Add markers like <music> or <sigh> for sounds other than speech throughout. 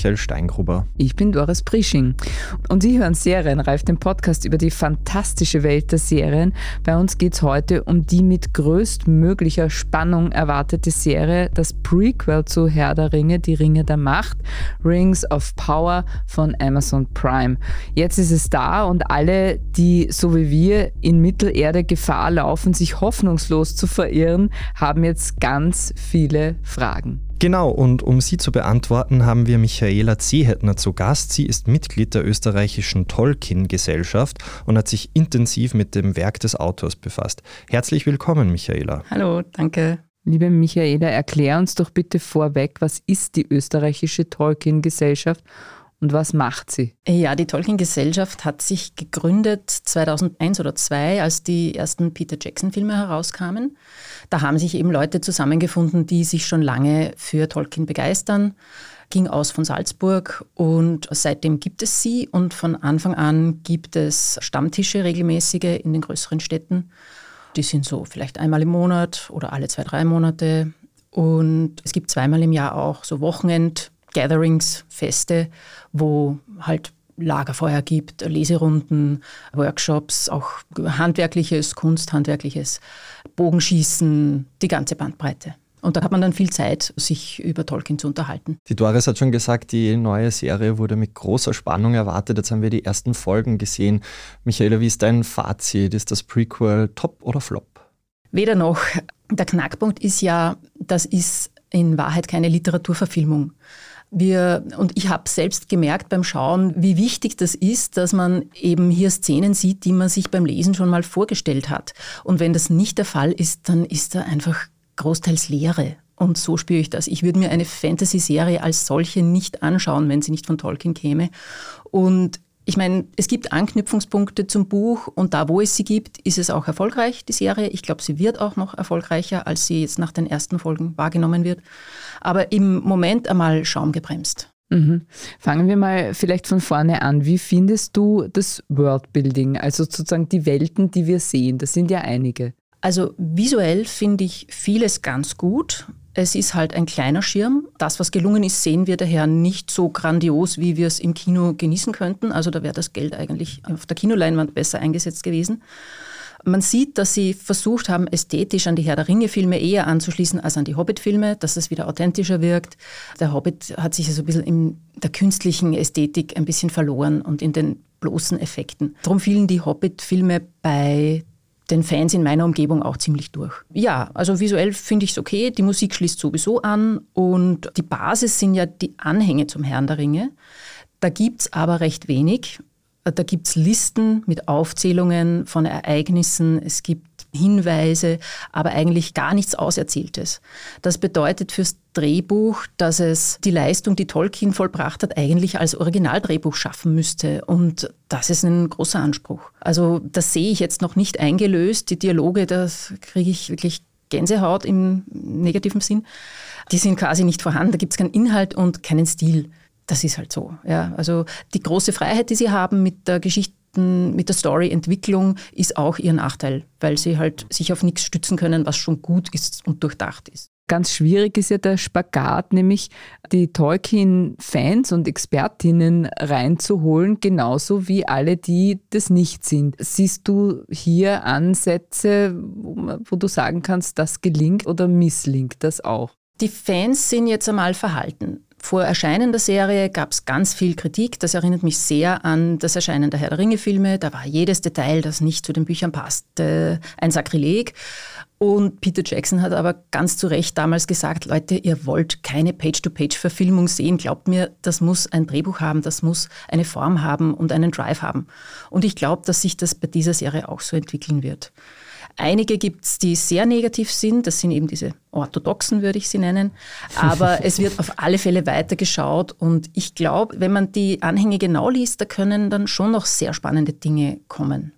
Michael Steingruber. Ich bin Doris Prisching. Und Sie hören Serienreif, den Podcast über die fantastische Welt der Serien. Bei uns geht es heute um die mit größtmöglicher Spannung erwartete Serie, das Prequel zu Herr der Ringe, die Ringe der Macht, Rings of Power von Amazon Prime. Jetzt ist es da und alle, die so wie wir in Mittelerde Gefahr laufen, sich hoffnungslos zu verirren, haben jetzt ganz viele Fragen. Genau, und um sie zu beantworten, haben wir Michaela Zehetner zu Gast. Sie ist Mitglied der österreichischen Tolkien-Gesellschaft und hat sich intensiv mit dem Werk des Autors befasst. Herzlich willkommen, Michaela. Hallo, danke. Liebe Michaela, erklär uns doch bitte vorweg, was ist die österreichische Tolkien-Gesellschaft und was macht sie? Ja, die Tolkien-Gesellschaft hat sich gegründet 2001 oder 2002, als die ersten Peter Jackson-Filme herauskamen. Da haben sich eben Leute zusammengefunden, die sich schon lange für Tolkien begeistern. Ging aus von Salzburg und seitdem gibt es sie und von Anfang an gibt es Stammtische regelmäßige in den größeren Städten. Die sind so vielleicht einmal im Monat oder alle zwei, drei Monate. Und es gibt zweimal im Jahr auch so Wochenend- Gatherings, Feste, wo halt Lagerfeuer gibt, Leserunden, Workshops, auch handwerkliches, kunsthandwerkliches, Bogenschießen, die ganze Bandbreite. Und da hat man dann viel Zeit, sich über Tolkien zu unterhalten. Die Doris hat schon gesagt, die neue Serie wurde mit großer Spannung erwartet. Jetzt haben wir die ersten Folgen gesehen. Michaela, wie ist dein Fazit? Ist das Prequel top oder flop? Weder noch. Der Knackpunkt ist ja, das ist in Wahrheit keine Literaturverfilmung. Wir, und ich habe selbst gemerkt beim Schauen, wie wichtig das ist, dass man eben hier Szenen sieht, die man sich beim Lesen schon mal vorgestellt hat. Und wenn das nicht der Fall ist, dann ist da einfach großteils Leere. Und so spüre ich das. Ich würde mir eine Fantasy-Serie als solche nicht anschauen, wenn sie nicht von Tolkien käme. Und ich meine, es gibt Anknüpfungspunkte zum Buch und da, wo es sie gibt, ist es auch erfolgreich, die Serie. Ich glaube, sie wird auch noch erfolgreicher, als sie jetzt nach den ersten Folgen wahrgenommen wird. Aber im Moment einmal schaumgebremst. Mhm. Fangen wir mal vielleicht von vorne an. Wie findest du das Worldbuilding, also sozusagen die Welten, die wir sehen? Das sind ja einige. Also visuell finde ich vieles ganz gut. Es ist halt ein kleiner Schirm. Das, was gelungen ist, sehen wir daher nicht so grandios, wie wir es im Kino genießen könnten. Also da wäre das Geld eigentlich auf der Kinoleinwand besser eingesetzt gewesen. Man sieht, dass sie versucht haben, ästhetisch an die Herr der Ringe-Filme eher anzuschließen als an die Hobbit-Filme, dass es wieder authentischer wirkt. Der Hobbit hat sich so also ein bisschen in der künstlichen Ästhetik ein bisschen verloren und in den bloßen Effekten. Darum fielen die Hobbit-Filme bei den Fans in meiner Umgebung auch ziemlich durch. Ja, also visuell finde ich es okay. Die Musik schließt sowieso an und die Basis sind ja die Anhänge zum Herrn der Ringe. Da gibt es aber recht wenig. Da gibt es Listen mit Aufzählungen von Ereignissen. Es gibt Hinweise, aber eigentlich gar nichts Auserzähltes. Das bedeutet fürs Drehbuch, dass es die Leistung, die Tolkien vollbracht hat, eigentlich als Originaldrehbuch schaffen müsste. Und das ist ein großer Anspruch. Also das sehe ich jetzt noch nicht eingelöst. Die Dialoge, das kriege ich wirklich Gänsehaut im negativen Sinn. Die sind quasi nicht vorhanden. Da gibt es keinen Inhalt und keinen Stil. Das ist halt so. Ja. Also die große Freiheit, die sie haben mit der Geschichte, mit der Storyentwicklung ist auch ihr Nachteil, weil sie halt sich auf nichts stützen können, was schon gut ist und durchdacht ist. Ganz schwierig ist ja der Spagat, nämlich die Tolkien-Fans und Expertinnen reinzuholen, genauso wie alle, die das nicht sind. Siehst du hier Ansätze, wo du sagen kannst, das gelingt oder misslingt das auch? Die Fans sind jetzt einmal verhalten. Vor Erscheinen der Serie gab es ganz viel Kritik. Das erinnert mich sehr an das Erscheinen der Herr der Ringe-Filme. Da war jedes Detail, das nicht zu den Büchern passte, ein Sakrileg. Und Peter Jackson hat aber ganz zu Recht damals gesagt, Leute, ihr wollt keine Page-to-Page-Verfilmung sehen. Glaubt mir, das muss ein Drehbuch haben, das muss eine Form haben und einen Drive haben. Und ich glaube, dass sich das bei dieser Serie auch so entwickeln wird. Einige gibt es, die sehr negativ sind. Das sind eben diese orthodoxen, würde ich sie nennen. Aber <laughs> es wird auf alle Fälle weitergeschaut. Und ich glaube, wenn man die Anhänge genau liest, da können dann schon noch sehr spannende Dinge kommen.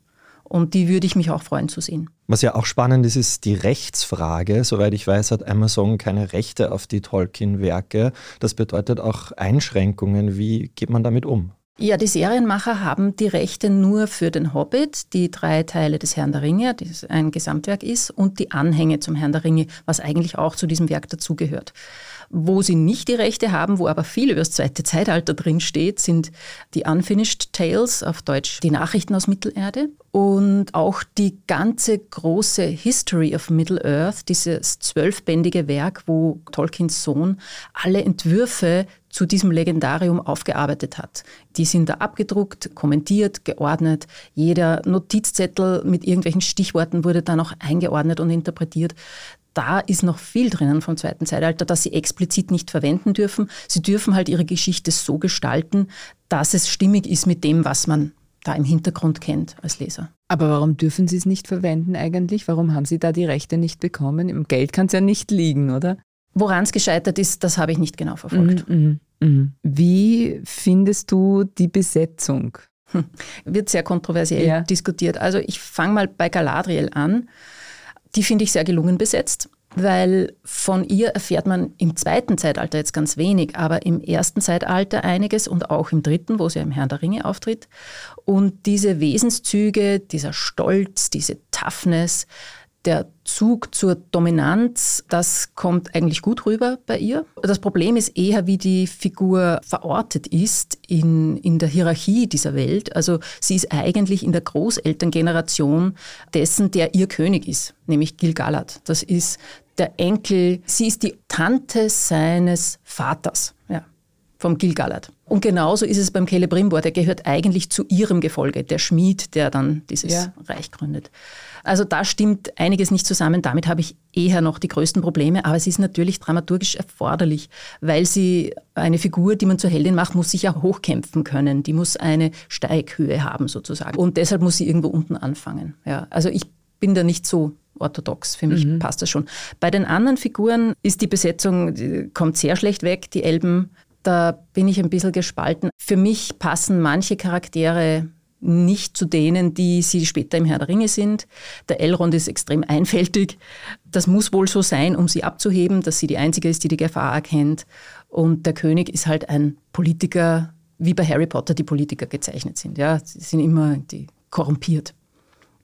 Und die würde ich mich auch freuen zu sehen. Was ja auch spannend ist, ist die Rechtsfrage. Soweit ich weiß, hat Amazon keine Rechte auf die Tolkien-Werke. Das bedeutet auch Einschränkungen. Wie geht man damit um? Ja, die Serienmacher haben die Rechte nur für den Hobbit, die drei Teile des Herrn der Ringe, das ein Gesamtwerk ist, und die Anhänge zum Herrn der Ringe, was eigentlich auch zu diesem Werk dazugehört. Wo sie nicht die Rechte haben, wo aber viel über das zweite Zeitalter drin steht, sind die Unfinished Tales, auf Deutsch die Nachrichten aus Mittelerde und auch die ganze große History of Middle-earth, dieses zwölfbändige Werk, wo Tolkiens Sohn alle Entwürfe zu diesem Legendarium aufgearbeitet hat. Die sind da abgedruckt, kommentiert, geordnet. Jeder Notizzettel mit irgendwelchen Stichworten wurde dann auch eingeordnet und interpretiert da ist noch viel drinnen vom zweiten Zeitalter, das sie explizit nicht verwenden dürfen. Sie dürfen halt ihre Geschichte so gestalten, dass es stimmig ist mit dem, was man da im Hintergrund kennt als Leser. Aber warum dürfen Sie es nicht verwenden eigentlich? Warum haben Sie da die Rechte nicht bekommen? Im Geld kann es ja nicht liegen, oder? Woran es gescheitert ist, das habe ich nicht genau verfolgt. Mhm, mh, mh. Wie findest du die Besetzung? Hm, wird sehr kontroversiell ja. diskutiert. Also ich fange mal bei Galadriel an. Die finde ich sehr gelungen besetzt, weil von ihr erfährt man im zweiten Zeitalter jetzt ganz wenig, aber im ersten Zeitalter einiges und auch im dritten, wo sie im Herrn der Ringe auftritt. Und diese Wesenszüge, dieser Stolz, diese Toughness, der Zug zur Dominanz, das kommt eigentlich gut rüber bei ihr. Das Problem ist eher, wie die Figur verortet ist in, in der Hierarchie dieser Welt. Also sie ist eigentlich in der Großelterngeneration dessen, der ihr König ist, nämlich Gil-galad. Das ist der Enkel, sie ist die Tante seines Vaters. Ja vom Gil-galad. Und genauso ist es beim Celebrimbor, der gehört eigentlich zu ihrem Gefolge, der Schmied, der dann dieses ja. Reich gründet. Also da stimmt einiges nicht zusammen. Damit habe ich eher noch die größten Probleme. Aber es ist natürlich dramaturgisch erforderlich, weil sie eine Figur, die man zur Heldin macht, muss sich ja hochkämpfen können. Die muss eine Steighöhe haben sozusagen. Und deshalb muss sie irgendwo unten anfangen. Ja, also ich bin da nicht so orthodox. Für mich mhm. passt das schon. Bei den anderen Figuren ist die Besetzung, die kommt sehr schlecht weg. Die Elben, da bin ich ein bisschen gespalten. Für mich passen manche Charaktere nicht zu denen, die sie später im Herr der Ringe sind. Der Elrond ist extrem einfältig. Das muss wohl so sein, um sie abzuheben, dass sie die Einzige ist, die die Gefahr erkennt. Und der König ist halt ein Politiker, wie bei Harry Potter die Politiker gezeichnet sind. Ja, sie sind immer die korrumpiert.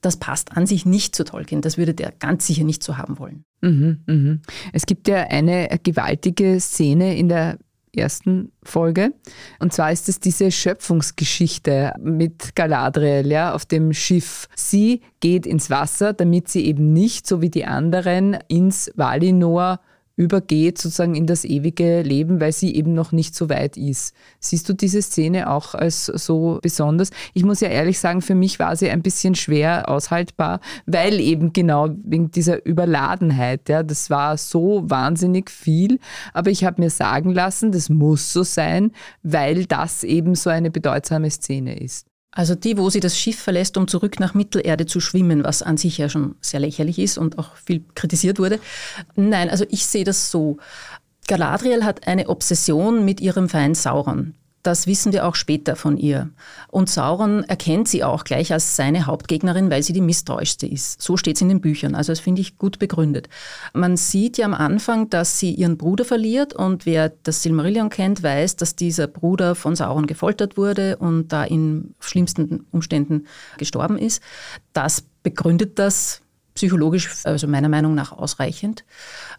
Das passt an sich nicht zu Tolkien. Das würde der ganz sicher nicht so haben wollen. Mhm, mh. Es gibt ja eine gewaltige Szene in der ersten Folge. Und zwar ist es diese Schöpfungsgeschichte mit Galadriel ja, auf dem Schiff. Sie geht ins Wasser, damit sie eben nicht, so wie die anderen, ins Valinor übergeht sozusagen in das ewige Leben, weil sie eben noch nicht so weit ist. Siehst du diese Szene auch als so besonders? Ich muss ja ehrlich sagen, für mich war sie ein bisschen schwer aushaltbar, weil eben genau wegen dieser Überladenheit, ja, das war so wahnsinnig viel, aber ich habe mir sagen lassen, das muss so sein, weil das eben so eine bedeutsame Szene ist. Also die, wo sie das Schiff verlässt, um zurück nach Mittelerde zu schwimmen, was an sich ja schon sehr lächerlich ist und auch viel kritisiert wurde. Nein, also ich sehe das so. Galadriel hat eine Obsession mit ihrem Feind Sauron. Das wissen wir auch später von ihr. Und Sauron erkennt sie auch gleich als seine Hauptgegnerin, weil sie die misstrauischste ist. So steht es in den Büchern. Also das finde ich gut begründet. Man sieht ja am Anfang, dass sie ihren Bruder verliert und wer das Silmarillion kennt, weiß, dass dieser Bruder von Sauron gefoltert wurde und da in schlimmsten Umständen gestorben ist. Das begründet das psychologisch, also meiner Meinung nach ausreichend.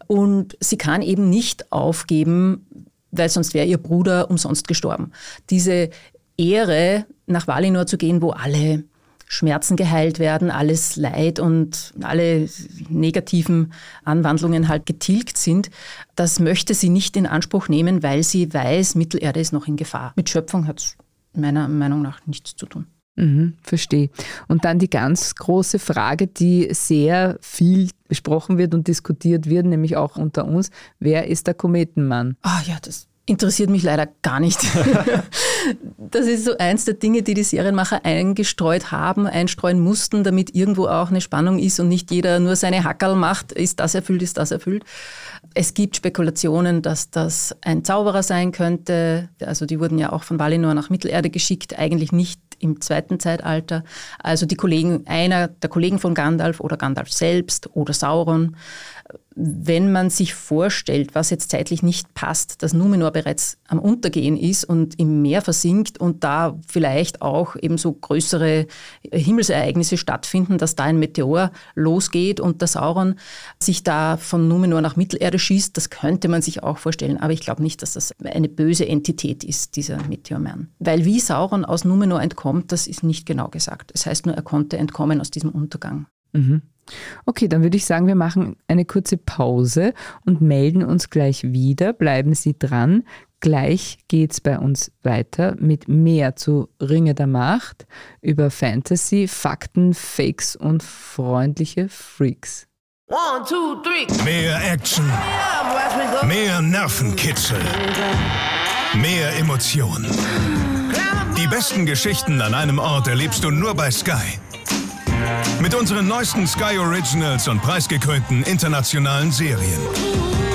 Und sie kann eben nicht aufgeben, weil sonst wäre ihr Bruder umsonst gestorben. Diese Ehre, nach Valinor zu gehen, wo alle Schmerzen geheilt werden, alles Leid und alle negativen Anwandlungen halt getilgt sind, das möchte sie nicht in Anspruch nehmen, weil sie weiß, Mittelerde ist noch in Gefahr. Mit Schöpfung hat es meiner Meinung nach nichts zu tun. Mhm, verstehe. Und dann die ganz große Frage, die sehr viel besprochen wird und diskutiert wird, nämlich auch unter uns. Wer ist der Kometenmann? Ah ja, das interessiert mich leider gar nicht. <laughs> das ist so eins der Dinge, die die Serienmacher eingestreut haben, einstreuen mussten, damit irgendwo auch eine Spannung ist und nicht jeder nur seine Hackerl macht, ist das erfüllt, ist das erfüllt. Es gibt Spekulationen, dass das ein Zauberer sein könnte. Also die wurden ja auch von Valinor nach Mittelerde geschickt, eigentlich nicht im zweiten Zeitalter. Also die Kollegen, einer der Kollegen von Gandalf oder Gandalf selbst oder Sauron wenn man sich vorstellt, was jetzt zeitlich nicht passt, dass Numenor bereits am Untergehen ist und im Meer versinkt und da vielleicht auch eben so größere Himmelsereignisse stattfinden, dass da ein Meteor losgeht und der Sauron sich da von Numenor nach Mittelerde schießt, das könnte man sich auch vorstellen. Aber ich glaube nicht, dass das eine böse Entität ist, dieser Meteormann. Weil wie Sauron aus Numenor entkommt, das ist nicht genau gesagt. Das heißt nur, er konnte entkommen aus diesem Untergang. Mhm. Okay, dann würde ich sagen, wir machen eine kurze Pause und melden uns gleich wieder. Bleiben Sie dran. Gleich geht es bei uns weiter mit mehr zu Ringe der Macht über Fantasy, Fakten, Fakes und freundliche Freaks. One, two, three. Mehr Action. Mehr Nervenkitzel. Mehr Emotionen. Die besten Geschichten an einem Ort erlebst du nur bei Sky. Mit unseren neuesten Sky Originals und preisgekrönten internationalen Serien.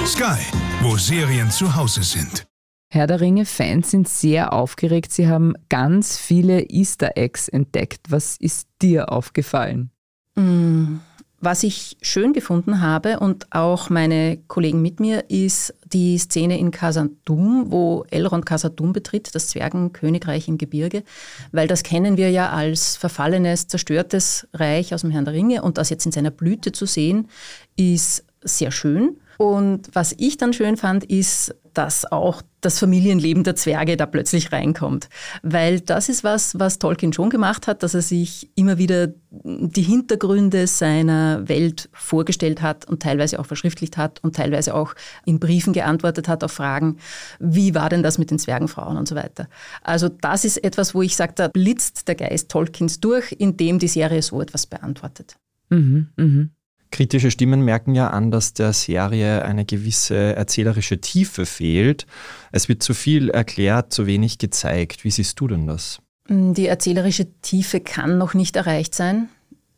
Sky, wo Serien zu Hause sind. Herr der Ringe-Fans sind sehr aufgeregt. Sie haben ganz viele Easter Eggs entdeckt. Was ist dir aufgefallen? Mm. Was ich schön gefunden habe und auch meine Kollegen mit mir, ist die Szene in Khazad-dûm, wo Elrond Khazad-dûm betritt, das Zwergenkönigreich im Gebirge, weil das kennen wir ja als verfallenes, zerstörtes Reich aus dem Herrn der Ringe und das jetzt in seiner Blüte zu sehen, ist sehr schön. Und was ich dann schön fand, ist, dass auch das Familienleben der Zwerge da plötzlich reinkommt. Weil das ist was, was Tolkien schon gemacht hat, dass er sich immer wieder die Hintergründe seiner Welt vorgestellt hat und teilweise auch verschriftlicht hat und teilweise auch in Briefen geantwortet hat auf Fragen, wie war denn das mit den Zwergenfrauen und so weiter. Also das ist etwas, wo ich sage, da blitzt der Geist Tolkiens durch, indem die Serie so etwas beantwortet. Mhm, mh. Kritische Stimmen merken ja an, dass der Serie eine gewisse erzählerische Tiefe fehlt. Es wird zu viel erklärt, zu wenig gezeigt. Wie siehst du denn das? Die erzählerische Tiefe kann noch nicht erreicht sein.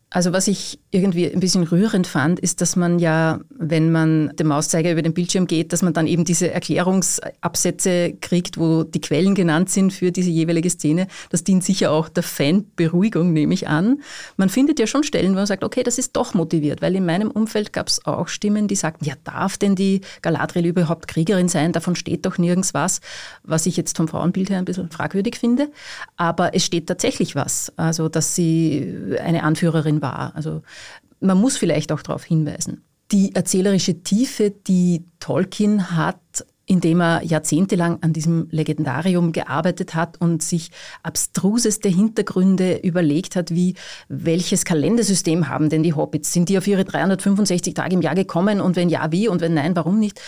Also was ich irgendwie ein bisschen rührend fand, ist, dass man ja, wenn man den Mauszeiger über den Bildschirm geht, dass man dann eben diese Erklärungsabsätze kriegt, wo die Quellen genannt sind für diese jeweilige Szene. Das dient sicher auch der Fanberuhigung, nehme ich an. Man findet ja schon Stellen, wo man sagt, okay, das ist doch motiviert, weil in meinem Umfeld gab es auch Stimmen, die sagten, ja, darf denn die Galadriel überhaupt Kriegerin sein? Davon steht doch nirgends was, was ich jetzt vom Frauenbild her ein bisschen fragwürdig finde. Aber es steht tatsächlich was, also dass sie eine Anführerin war. Also man muss vielleicht auch darauf hinweisen. Die erzählerische Tiefe, die Tolkien hat, indem er jahrzehntelang an diesem Legendarium gearbeitet hat und sich abstruseste Hintergründe überlegt hat, wie welches Kalendersystem haben denn die Hobbits? Sind die auf ihre 365 Tage im Jahr gekommen und wenn ja, wie und wenn nein, warum nicht?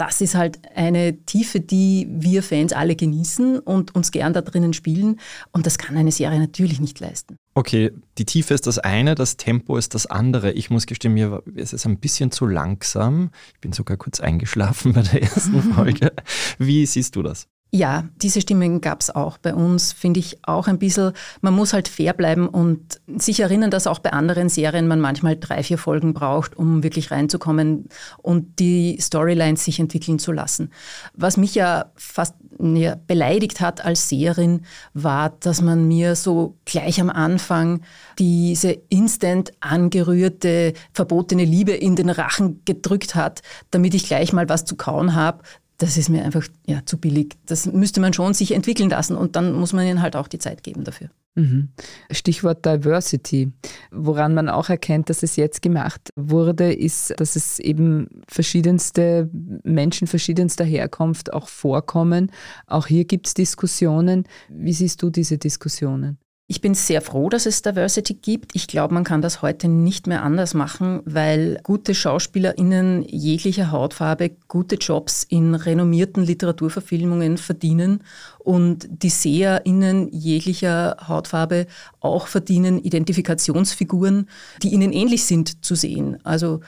Das ist halt eine Tiefe, die wir Fans alle genießen und uns gern da drinnen spielen. Und das kann eine Serie natürlich nicht leisten. Okay, die Tiefe ist das eine, das Tempo ist das andere. Ich muss gestehen, mir ist es ein bisschen zu langsam. Ich bin sogar kurz eingeschlafen <laughs> bei der ersten <laughs> Folge. Wie siehst du das? Ja, diese Stimmen gab es auch bei uns, finde ich auch ein bisschen. Man muss halt fair bleiben und sich erinnern, dass auch bei anderen Serien man manchmal drei, vier Folgen braucht, um wirklich reinzukommen und die Storylines sich entwickeln zu lassen. Was mich ja fast ja, beleidigt hat als Seherin, war, dass man mir so gleich am Anfang diese instant angerührte, verbotene Liebe in den Rachen gedrückt hat, damit ich gleich mal was zu kauen habe das ist mir einfach ja, zu billig. Das müsste man schon sich entwickeln lassen und dann muss man ihnen halt auch die Zeit geben dafür. Mhm. Stichwort Diversity. Woran man auch erkennt, dass es jetzt gemacht wurde, ist, dass es eben verschiedenste Menschen verschiedenster Herkunft auch vorkommen. Auch hier gibt es Diskussionen. Wie siehst du diese Diskussionen? Ich bin sehr froh, dass es Diversity gibt. Ich glaube, man kann das heute nicht mehr anders machen, weil gute SchauspielerInnen jeglicher Hautfarbe gute Jobs in renommierten Literaturverfilmungen verdienen und die SeherInnen jeglicher Hautfarbe auch verdienen, Identifikationsfiguren, die ihnen ähnlich sind, zu sehen. Also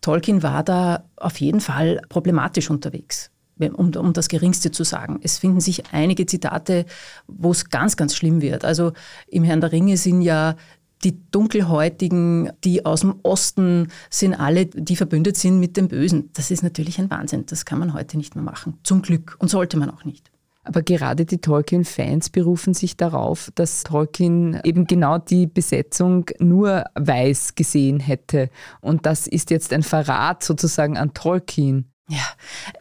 Tolkien war da auf jeden Fall problematisch unterwegs um, um das Geringste zu sagen. Es finden sich einige Zitate, wo es ganz, ganz schlimm wird. Also im Herrn der Ringe sind ja die Dunkelhäutigen, die aus dem Osten sind alle, die verbündet sind mit dem Bösen. Das ist natürlich ein Wahnsinn. Das kann man heute nicht mehr machen. Zum Glück. Und sollte man auch nicht. Aber gerade die Tolkien-Fans berufen sich darauf, dass Tolkien eben genau die Besetzung nur weiß gesehen hätte. Und das ist jetzt ein Verrat sozusagen an Tolkien. Ja,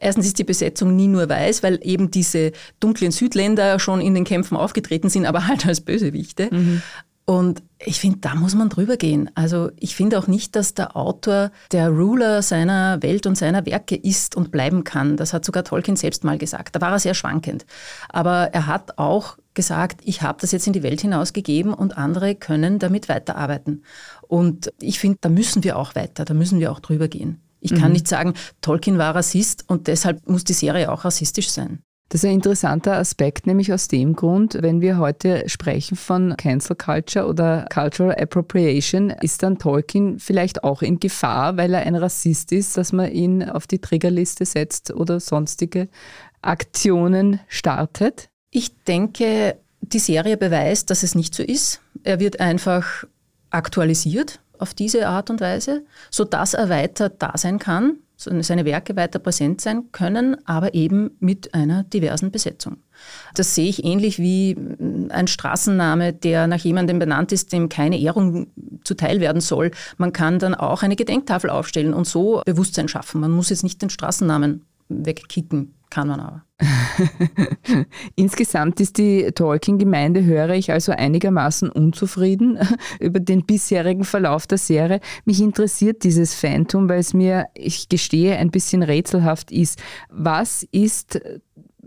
erstens ist die Besetzung nie nur weiß, weil eben diese dunklen Südländer schon in den Kämpfen aufgetreten sind, aber halt als Bösewichte. Mhm. Und ich finde, da muss man drüber gehen. Also ich finde auch nicht, dass der Autor der Ruler seiner Welt und seiner Werke ist und bleiben kann. Das hat sogar Tolkien selbst mal gesagt. Da war er sehr schwankend. Aber er hat auch gesagt, ich habe das jetzt in die Welt hinausgegeben und andere können damit weiterarbeiten. Und ich finde, da müssen wir auch weiter, da müssen wir auch drüber gehen. Ich kann mhm. nicht sagen, Tolkien war Rassist und deshalb muss die Serie auch rassistisch sein. Das ist ein interessanter Aspekt, nämlich aus dem Grund, wenn wir heute sprechen von Cancel Culture oder Cultural Appropriation, ist dann Tolkien vielleicht auch in Gefahr, weil er ein Rassist ist, dass man ihn auf die Triggerliste setzt oder sonstige Aktionen startet? Ich denke, die Serie beweist, dass es nicht so ist. Er wird einfach aktualisiert auf diese Art und Weise, sodass er weiter da sein kann seine Werke weiter präsent sein können, aber eben mit einer diversen Besetzung. Das sehe ich ähnlich wie ein Straßenname, der nach jemandem benannt ist, dem keine Ehrung zuteil werden soll. Man kann dann auch eine Gedenktafel aufstellen und so Bewusstsein schaffen. Man muss jetzt nicht den Straßennamen wegkicken, kann man aber. <laughs> Insgesamt ist die Tolkien-Gemeinde, höre ich also einigermaßen unzufrieden <laughs> über den bisherigen Verlauf der Serie. Mich interessiert dieses Phantom, weil es mir, ich gestehe, ein bisschen rätselhaft ist. Was ist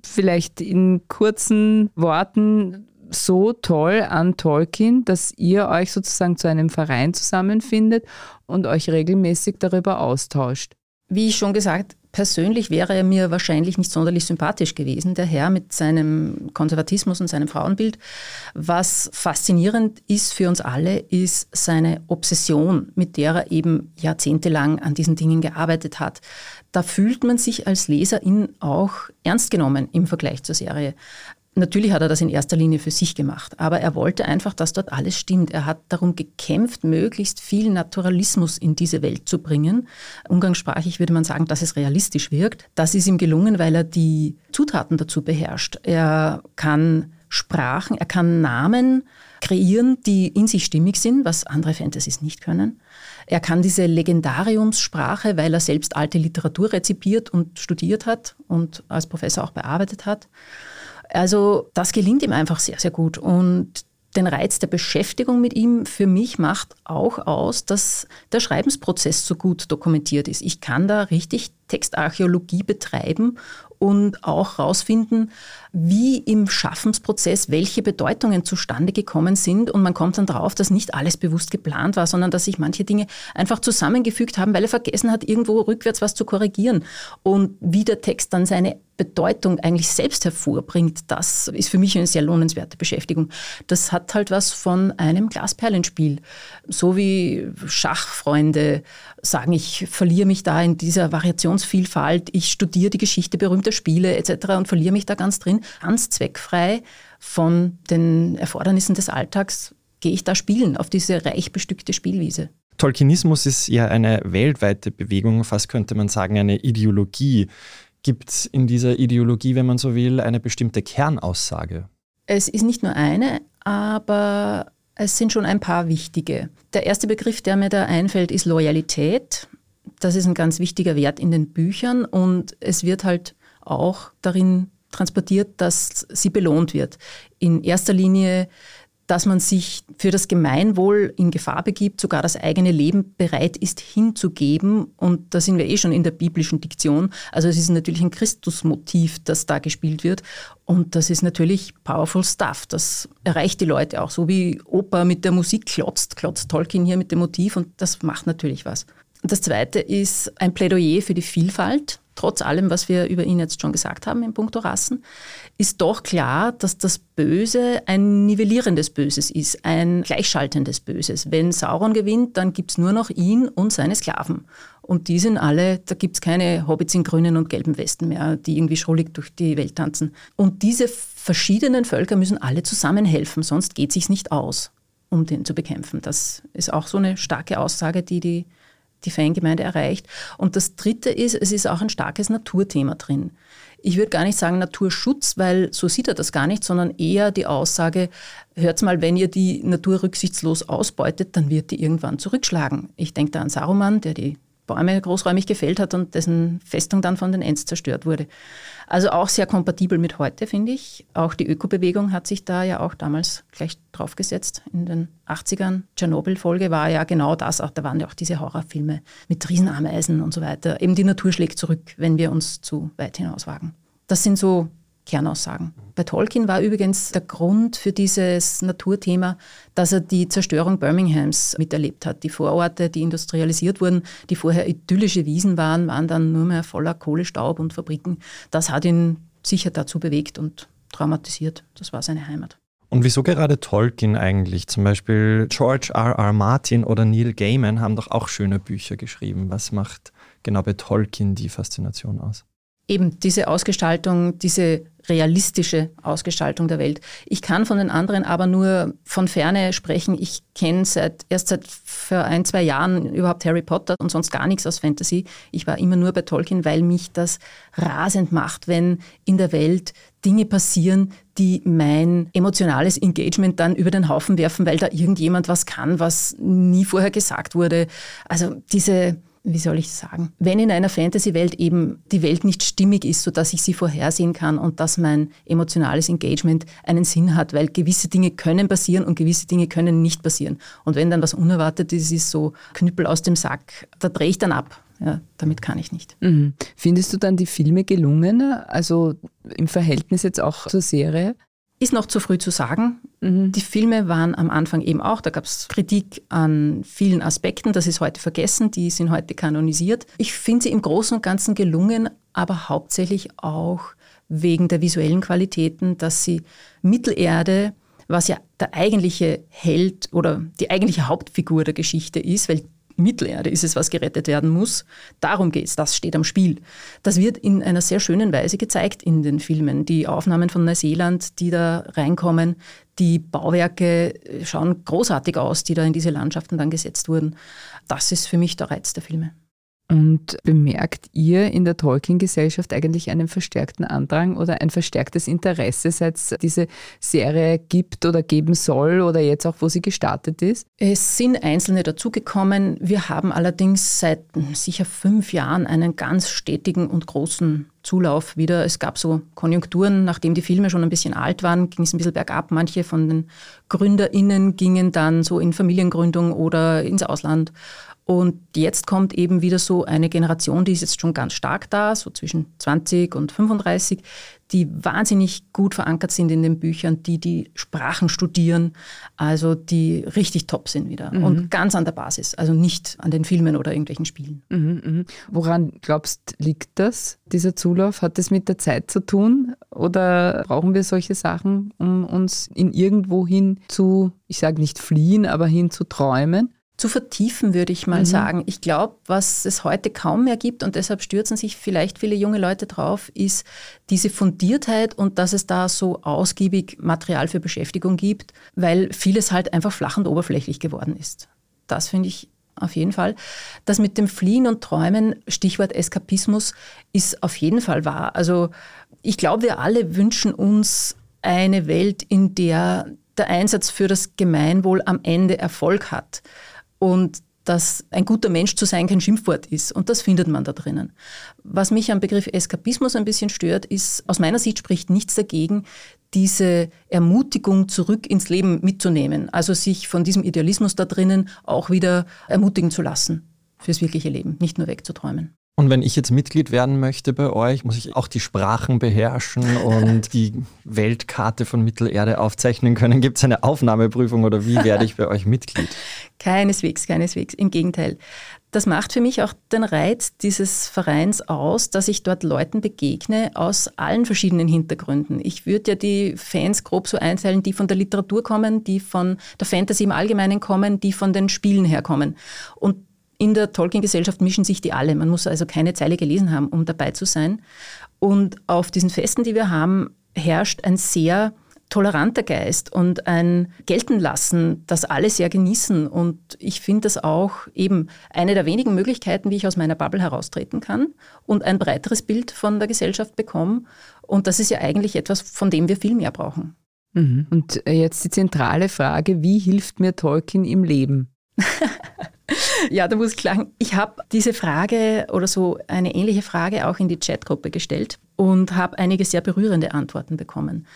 vielleicht in kurzen Worten so toll an Tolkien, dass ihr euch sozusagen zu einem Verein zusammenfindet und euch regelmäßig darüber austauscht? Wie ich schon gesagt Persönlich wäre er mir wahrscheinlich nicht sonderlich sympathisch gewesen, der Herr mit seinem Konservatismus und seinem Frauenbild. Was faszinierend ist für uns alle, ist seine Obsession, mit der er eben jahrzehntelang an diesen Dingen gearbeitet hat. Da fühlt man sich als Leserin auch ernst genommen im Vergleich zur Serie. Natürlich hat er das in erster Linie für sich gemacht, aber er wollte einfach, dass dort alles stimmt. Er hat darum gekämpft, möglichst viel Naturalismus in diese Welt zu bringen. Umgangssprachlich würde man sagen, dass es realistisch wirkt. Das ist ihm gelungen, weil er die Zutaten dazu beherrscht. Er kann Sprachen, er kann Namen kreieren, die in sich stimmig sind, was andere Fantasies nicht können. Er kann diese Legendariumssprache, weil er selbst alte Literatur rezipiert und studiert hat und als Professor auch bearbeitet hat. Also das gelingt ihm einfach sehr, sehr gut. Und den Reiz der Beschäftigung mit ihm für mich macht auch aus, dass der Schreibensprozess so gut dokumentiert ist. Ich kann da richtig Textarchäologie betreiben und auch herausfinden, wie im Schaffensprozess welche Bedeutungen zustande gekommen sind. Und man kommt dann drauf, dass nicht alles bewusst geplant war, sondern dass sich manche Dinge einfach zusammengefügt haben, weil er vergessen hat, irgendwo rückwärts was zu korrigieren. Und wie der Text dann seine Bedeutung eigentlich selbst hervorbringt, das ist für mich eine sehr lohnenswerte Beschäftigung. Das hat halt was von einem Glasperlenspiel. So wie Schachfreunde sagen, ich verliere mich da in dieser Variationsvielfalt, ich studiere die Geschichte berühmter Spiele etc. und verliere mich da ganz drin. Ganz zweckfrei von den Erfordernissen des Alltags gehe ich da spielen, auf diese reich bestückte Spielwiese. Tolkienismus ist ja eine weltweite Bewegung, fast könnte man sagen eine Ideologie. Gibt es in dieser Ideologie, wenn man so will, eine bestimmte Kernaussage? Es ist nicht nur eine, aber es sind schon ein paar wichtige. Der erste Begriff, der mir da einfällt, ist Loyalität. Das ist ein ganz wichtiger Wert in den Büchern und es wird halt auch darin transportiert, dass sie belohnt wird. In erster Linie dass man sich für das Gemeinwohl in Gefahr begibt, sogar das eigene Leben bereit ist hinzugeben. Und da sind wir eh schon in der biblischen Diktion. Also es ist natürlich ein Christusmotiv, das da gespielt wird. Und das ist natürlich powerful stuff. Das erreicht die Leute auch. So wie Oper mit der Musik klotzt, klotzt Tolkien hier mit dem Motiv und das macht natürlich was. Das zweite ist ein Plädoyer für die Vielfalt trotz allem, was wir über ihn jetzt schon gesagt haben in puncto Rassen, ist doch klar, dass das Böse ein nivellierendes Böses ist, ein gleichschaltendes Böses. Wenn Sauron gewinnt, dann gibt es nur noch ihn und seine Sklaven. Und die sind alle, da gibt es keine Hobbits in grünen und gelben Westen mehr, die irgendwie schrullig durch die Welt tanzen. Und diese verschiedenen Völker müssen alle zusammenhelfen, sonst geht es sich nicht aus, um den zu bekämpfen. Das ist auch so eine starke Aussage, die die die Fangemeinde erreicht. Und das Dritte ist, es ist auch ein starkes Naturthema drin. ich würde gar nicht sagen Naturschutz, weil so sieht er das gar nicht, sondern eher die Aussage, hört mal, wenn ihr die Natur rücksichtslos ausbeutet, dann wird die irgendwann zurückschlagen. Ich denke da an Saruman, der die Bäume großräumig gefällt hat und dessen Festung dann von den Ents zerstört wurde. Also auch sehr kompatibel mit heute, finde ich. Auch die Ökobewegung hat sich da ja auch damals gleich draufgesetzt in den 80ern. Tschernobyl-Folge war ja genau das. Auch, da waren ja auch diese Horrorfilme mit Riesenameisen und so weiter. Eben die Natur schlägt zurück, wenn wir uns zu weit hinauswagen. Das sind so Kernaussagen. Bei Tolkien war übrigens der Grund für dieses Naturthema, dass er die Zerstörung Birminghams miterlebt hat. Die Vororte, die industrialisiert wurden, die vorher idyllische Wiesen waren, waren dann nur mehr voller Kohlestaub und Fabriken. Das hat ihn sicher dazu bewegt und traumatisiert. Das war seine Heimat. Und wieso gerade Tolkien eigentlich? Zum Beispiel George R. R. Martin oder Neil Gaiman haben doch auch schöne Bücher geschrieben. Was macht genau bei Tolkien die Faszination aus? Eben diese Ausgestaltung, diese realistische Ausgestaltung der Welt. Ich kann von den anderen aber nur von ferne sprechen. Ich kenne seit, erst seit vor ein, zwei Jahren überhaupt Harry Potter und sonst gar nichts aus Fantasy. Ich war immer nur bei Tolkien, weil mich das rasend macht, wenn in der Welt Dinge passieren, die mein emotionales Engagement dann über den Haufen werfen, weil da irgendjemand was kann, was nie vorher gesagt wurde. Also diese wie soll ich sagen, wenn in einer Fantasy-Welt eben die Welt nicht stimmig ist, sodass ich sie vorhersehen kann und dass mein emotionales Engagement einen Sinn hat, weil gewisse Dinge können passieren und gewisse Dinge können nicht passieren. Und wenn dann was Unerwartetes ist, so Knüppel aus dem Sack, da drehe ich dann ab. Ja, damit kann ich nicht. Mhm. Findest du dann die Filme gelungener, also im Verhältnis jetzt auch zur Serie? Ist noch zu früh zu sagen. Mhm. Die Filme waren am Anfang eben auch, da gab es Kritik an vielen Aspekten, das ist heute vergessen, die sind heute kanonisiert. Ich finde sie im Großen und Ganzen gelungen, aber hauptsächlich auch wegen der visuellen Qualitäten, dass sie Mittelerde, was ja der eigentliche Held oder die eigentliche Hauptfigur der Geschichte ist, weil Mittelerde ist es, was gerettet werden muss. Darum geht es, das steht am Spiel. Das wird in einer sehr schönen Weise gezeigt in den Filmen. Die Aufnahmen von Neuseeland, die da reinkommen, die Bauwerke schauen großartig aus, die da in diese Landschaften dann gesetzt wurden. Das ist für mich der Reiz der Filme. Und bemerkt ihr in der Tolkien-Gesellschaft eigentlich einen verstärkten Andrang oder ein verstärktes Interesse, seit es diese Serie gibt oder geben soll oder jetzt auch, wo sie gestartet ist? Es sind Einzelne dazugekommen. Wir haben allerdings seit sicher fünf Jahren einen ganz stetigen und großen Zulauf wieder. Es gab so Konjunkturen, nachdem die Filme schon ein bisschen alt waren, ging es ein bisschen bergab. Manche von den GründerInnen gingen dann so in Familiengründung oder ins Ausland. Und jetzt kommt eben wieder so eine Generation, die ist jetzt schon ganz stark da, so zwischen 20 und 35, die wahnsinnig gut verankert sind in den Büchern, die die Sprachen studieren, also die richtig top sind wieder mhm. und ganz an der Basis, also nicht an den Filmen oder irgendwelchen Spielen. Mhm, mh. Woran glaubst liegt das, dieser Zulauf? Hat das mit der Zeit zu tun oder brauchen wir solche Sachen, um uns in irgendwo hin zu, ich sage nicht fliehen, aber hin zu träumen? Zu vertiefen, würde ich mal mhm. sagen. Ich glaube, was es heute kaum mehr gibt, und deshalb stürzen sich vielleicht viele junge Leute drauf, ist diese Fundiertheit und dass es da so ausgiebig Material für Beschäftigung gibt, weil vieles halt einfach flach und oberflächlich geworden ist. Das finde ich auf jeden Fall. Das mit dem Fliehen und Träumen, Stichwort Eskapismus, ist auf jeden Fall wahr. Also ich glaube, wir alle wünschen uns eine Welt, in der der Einsatz für das Gemeinwohl am Ende Erfolg hat und dass ein guter Mensch zu sein kein Schimpfwort ist. Und das findet man da drinnen. Was mich am Begriff Eskapismus ein bisschen stört, ist, aus meiner Sicht spricht nichts dagegen, diese Ermutigung zurück ins Leben mitzunehmen. Also sich von diesem Idealismus da drinnen auch wieder ermutigen zu lassen fürs wirkliche Leben, nicht nur wegzuträumen. Und wenn ich jetzt Mitglied werden möchte bei euch, muss ich auch die Sprachen beherrschen und die Weltkarte von Mittelerde aufzeichnen können. Gibt es eine Aufnahmeprüfung oder wie werde ich bei euch Mitglied? Keineswegs, keineswegs. Im Gegenteil. Das macht für mich auch den Reiz dieses Vereins aus, dass ich dort Leuten begegne aus allen verschiedenen Hintergründen. Ich würde ja die Fans grob so einteilen, die von der Literatur kommen, die von der Fantasy im Allgemeinen kommen, die von den Spielen herkommen. Und in der Tolkien-Gesellschaft mischen sich die alle. Man muss also keine Zeile gelesen haben, um dabei zu sein. Und auf diesen Festen, die wir haben, herrscht ein sehr toleranter Geist und ein Geltenlassen, das alle sehr genießen. Und ich finde das auch eben eine der wenigen Möglichkeiten, wie ich aus meiner Bubble heraustreten kann und ein breiteres Bild von der Gesellschaft bekomme. Und das ist ja eigentlich etwas, von dem wir viel mehr brauchen. Mhm. Und jetzt die zentrale Frage, wie hilft mir Tolkien im Leben? <laughs> ja, da muss ich sagen, ich habe diese Frage oder so eine ähnliche Frage auch in die Chatgruppe gestellt und habe einige sehr berührende Antworten bekommen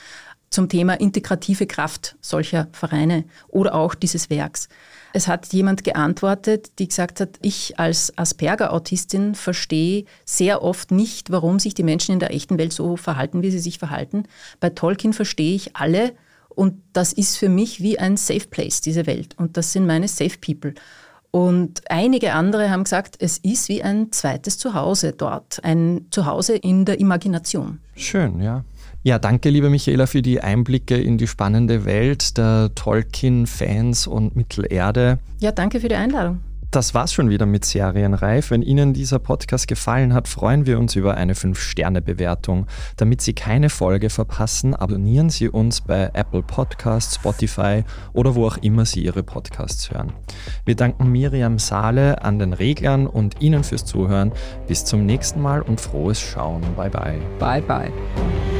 zum Thema integrative Kraft solcher Vereine oder auch dieses Werks. Es hat jemand geantwortet, die gesagt hat, ich als Asperger-Autistin verstehe sehr oft nicht, warum sich die Menschen in der echten Welt so verhalten, wie sie sich verhalten. Bei Tolkien verstehe ich alle und das ist für mich wie ein Safe Place, diese Welt. Und das sind meine Safe People. Und einige andere haben gesagt, es ist wie ein zweites Zuhause dort, ein Zuhause in der Imagination. Schön, ja. Ja, danke, liebe Michaela, für die Einblicke in die spannende Welt der Tolkien-Fans und Mittelerde. Ja, danke für die Einladung. Das war's schon wieder mit Serienreif. Wenn Ihnen dieser Podcast gefallen hat, freuen wir uns über eine 5-Sterne-Bewertung. Damit Sie keine Folge verpassen, abonnieren Sie uns bei Apple Podcasts, Spotify oder wo auch immer Sie Ihre Podcasts hören. Wir danken Miriam Saale an den Reglern und Ihnen fürs Zuhören. Bis zum nächsten Mal und frohes Schauen. Bye bye. Bye bye.